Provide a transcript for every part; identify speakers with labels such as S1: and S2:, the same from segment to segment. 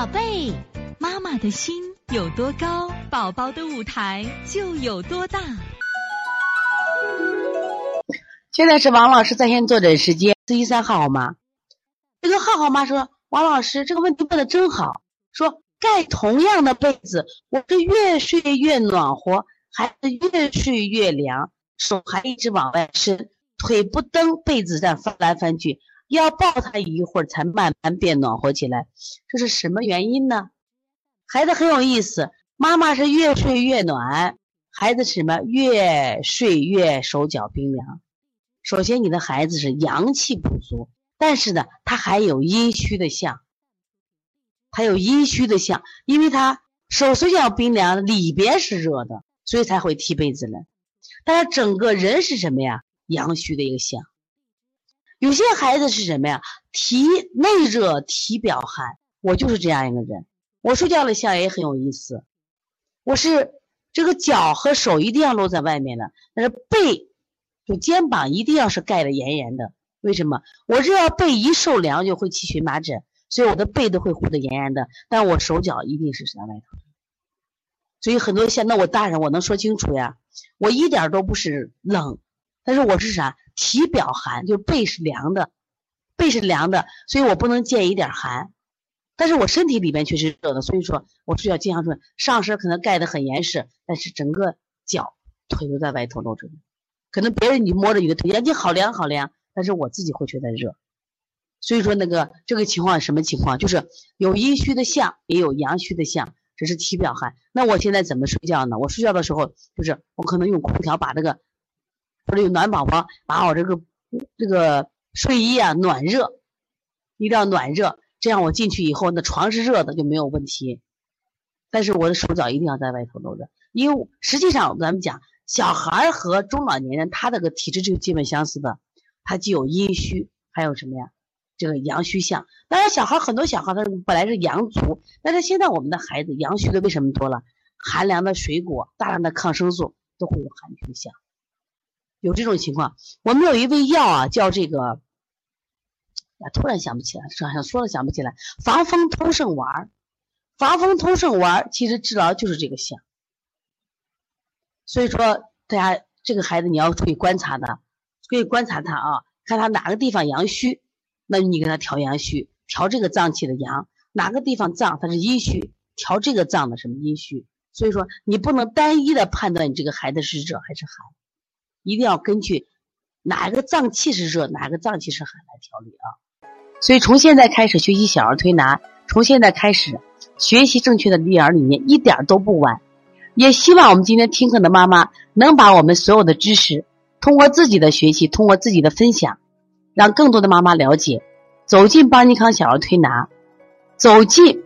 S1: 宝贝，妈妈的心有多高，宝宝的舞台就有多大。
S2: 现在是王老师在线坐诊时间，四一三浩浩吗。这个浩浩妈说：“王老师，这个问题问的真好。说盖同样的被子，我是越睡越暖和，孩子越睡越凉，手还一直往外伸，腿不蹬，被子在翻来翻去。”要抱他一会儿才慢慢变暖和起来，这是什么原因呢？孩子很有意思，妈妈是越睡越暖，孩子什么越睡越手脚冰凉。首先，你的孩子是阳气不足，但是呢，他还有阴虚的象，还有阴虚的象，因为他手手脚冰凉，里边是热的，所以才会踢被子呢。但是整个人是什么呀？阳虚的一个象。有些孩子是什么呀？体内热，体表寒。我就是这样一个人。我睡觉的象也很有意思。我是这个脚和手一定要露在外面的，但是背就肩膀一定要是盖得严严的。为什么？我这要背一受凉就会起荨麻疹，所以我的背都会护得严严的。但我手脚一定是在外头。所以很多像那我大人我能说清楚呀，我一点都不是冷，但是我是啥？体表寒，就背是凉的，背是凉的，所以我不能见一点寒，但是我身体里面却是热的，所以说我睡觉经常说上身可能盖得很严实，但是整个脚腿都在外头露着，可能别人你摸着你的腿，你好凉好凉，但是我自己会觉得热，所以说那个这个情况什么情况？就是有阴虚的象，也有阳虚的象，这是体表寒。那我现在怎么睡觉呢？我睡觉的时候就是我可能用空调把这个。或者有暖宝宝把我这个这个睡衣啊暖热，一定要暖热，这样我进去以后那床是热的就没有问题。但是我的手脚一定要在外头露着，因为实际上咱们讲小孩和中老年人他这个体质就基本相似的，他既有阴虚，还有什么呀？这个阳虚象。当然小孩很多小孩他本来是阳足，但是现在我们的孩子阳虚的为什么多了？寒凉的水果、大量的抗生素都会有寒虚象。有这种情况，我们有一味药啊，叫这个，啊，突然想不起来，想想说了想不起来，防风通圣丸儿防风通圣丸儿其实治疗就是这个象。所以说，大家这个孩子你要注意观察的，注意观察他啊，看他哪个地方阳虚，那你给他调阳虚，调这个脏器的阳；哪个地方脏，他是阴虚，调这个脏的什么阴虚。所以说，你不能单一的判断你这个孩子是热还是寒。一定要根据哪个脏器是热，哪个脏器是寒来调理啊。所以从现在开始学习小儿推拿，从现在开始学习正确的育儿理念，一点都不晚。也希望我们今天听课的妈妈能把我们所有的知识，通过自己的学习，通过自己的分享，让更多的妈妈了解，走进邦尼康小儿推拿，走进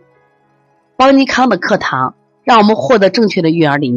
S2: 邦尼康的课堂，让我们获得正确的育儿理念。